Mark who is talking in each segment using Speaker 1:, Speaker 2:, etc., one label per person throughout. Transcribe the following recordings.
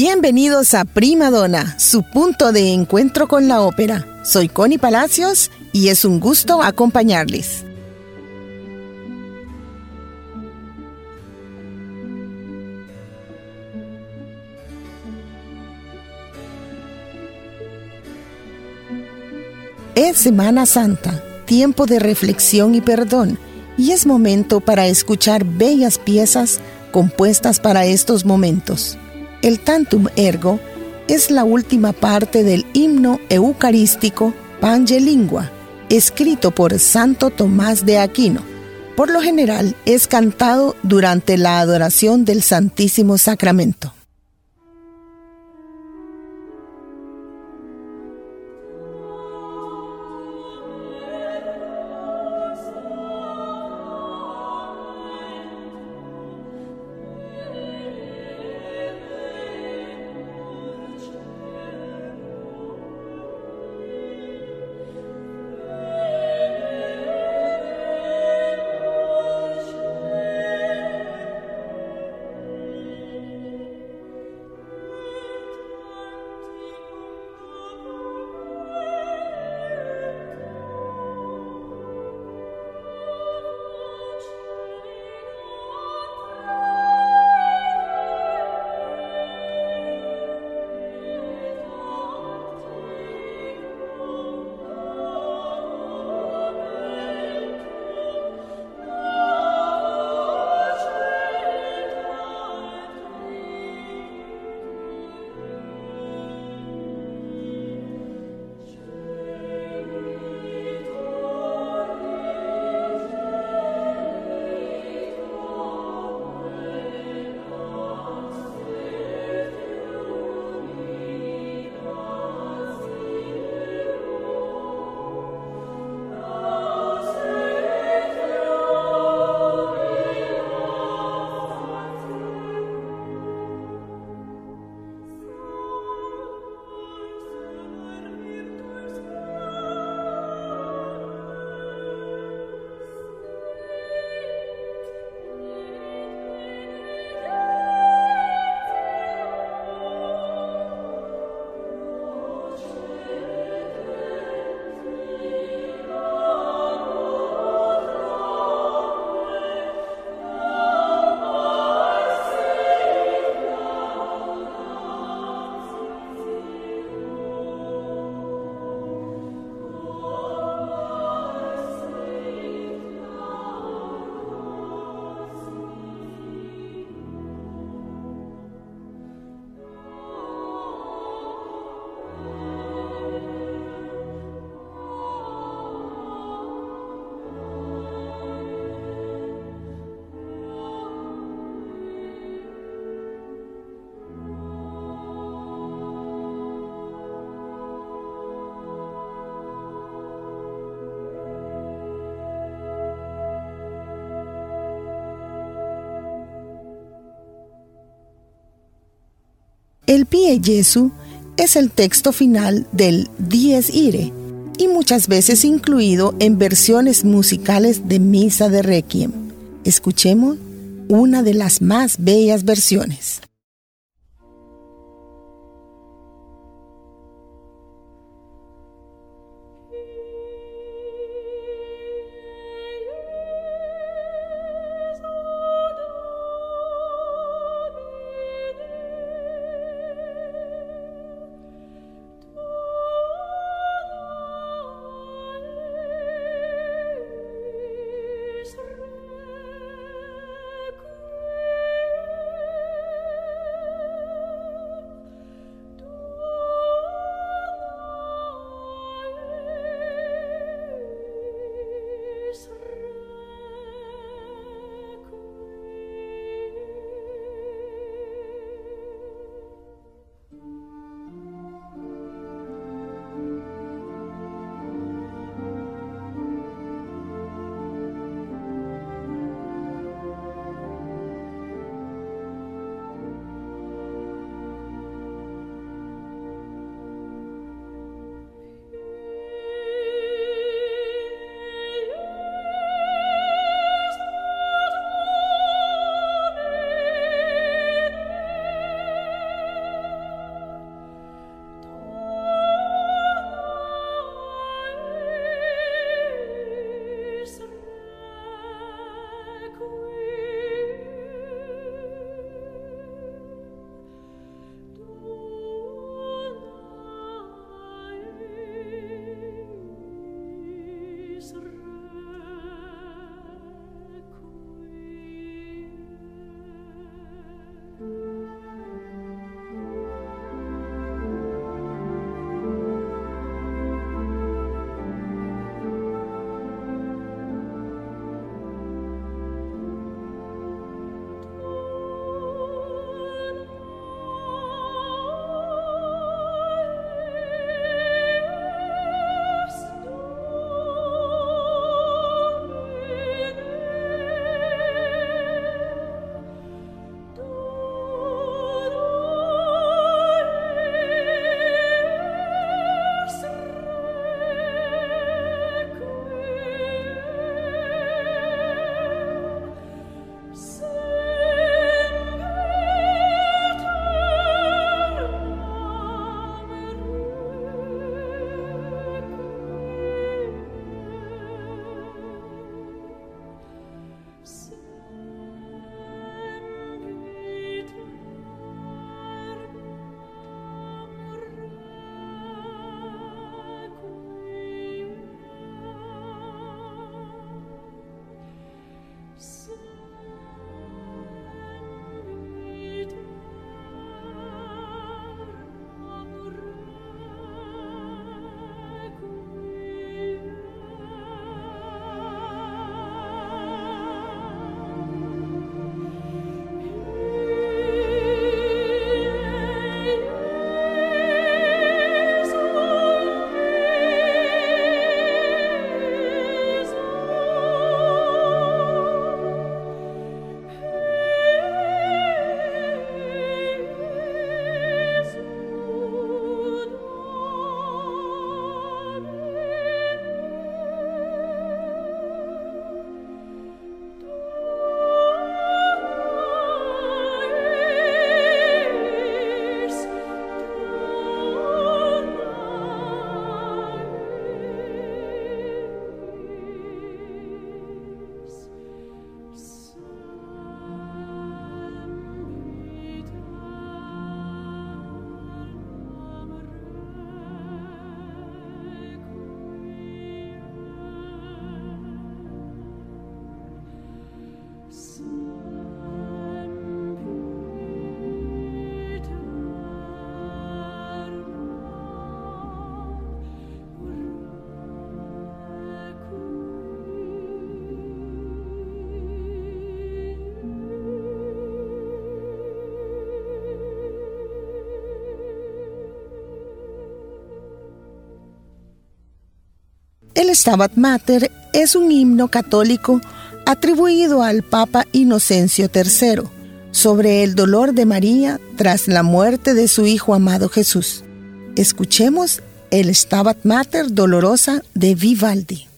Speaker 1: Bienvenidos a Prima Donna, su punto de encuentro con la ópera. Soy Connie Palacios y es un gusto acompañarles. Es Semana Santa, tiempo de reflexión y perdón, y es momento para escuchar bellas piezas compuestas para estos momentos. El Tantum Ergo es la última parte del himno eucarístico Pange Lingua, escrito por Santo Tomás de Aquino. Por lo general es cantado durante la adoración del Santísimo Sacramento. El Pie Jesu es el texto final del Dies Irae y muchas veces incluido en versiones musicales de Misa de Requiem. Escuchemos una de las más bellas versiones. El Stabat Mater es un himno católico atribuido al Papa Inocencio III sobre el dolor de María tras la muerte de su Hijo amado Jesús. Escuchemos el Stabat Mater dolorosa de Vivaldi.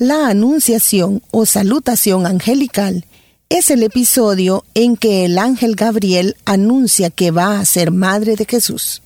Speaker 2: La Anunciación o Salutación Angelical es el episodio en que el ángel Gabriel anuncia que va a ser madre de Jesús.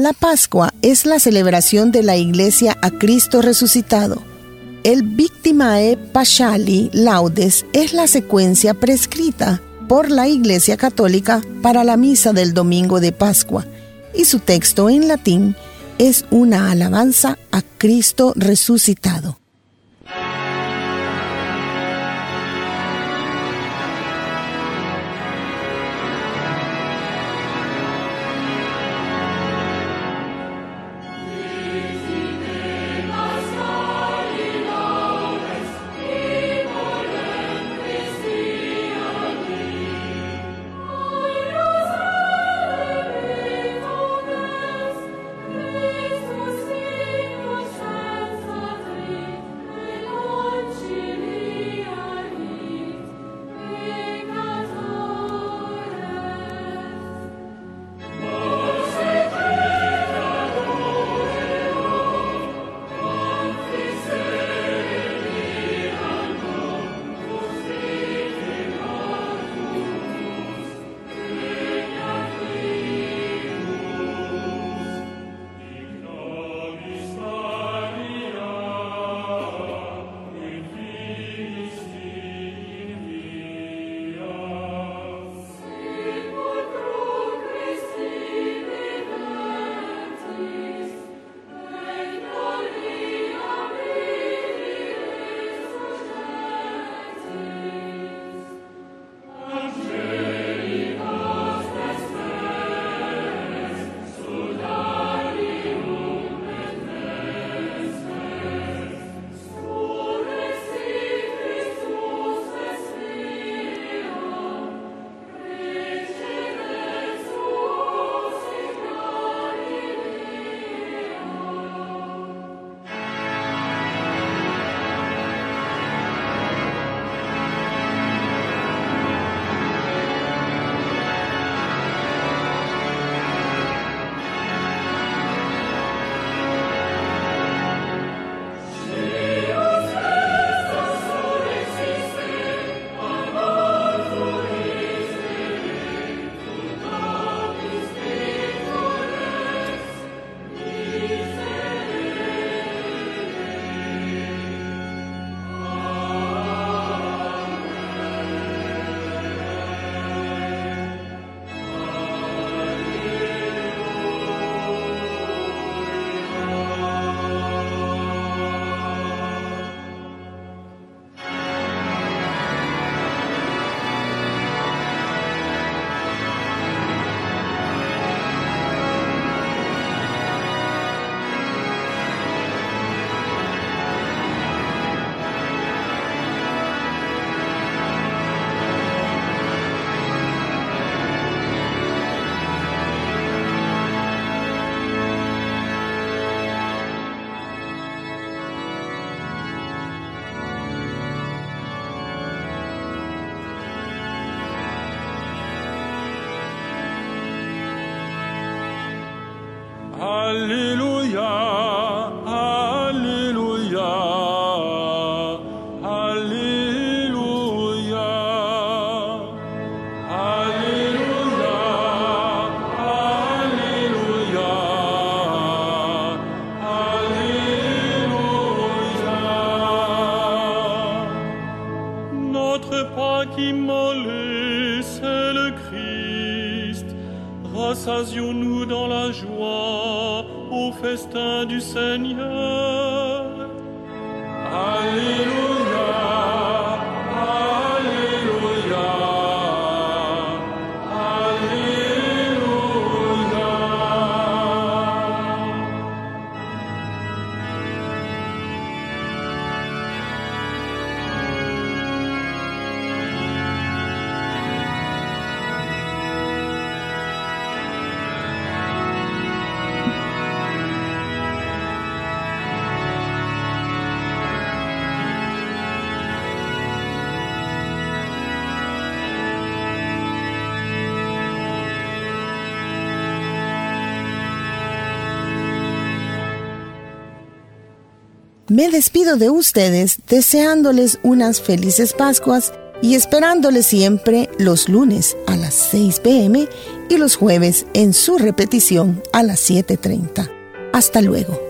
Speaker 2: La Pascua es la celebración de la Iglesia a Cristo resucitado. El Victimae Paschali Laudes es la secuencia prescrita por la Iglesia Católica para la misa del domingo de Pascua y su texto en latín es una alabanza a Cristo resucitado.
Speaker 1: Me despido de ustedes deseándoles unas felices Pascuas y esperándoles siempre los lunes a las 6 pm y los jueves en su repetición a las 7.30. Hasta luego.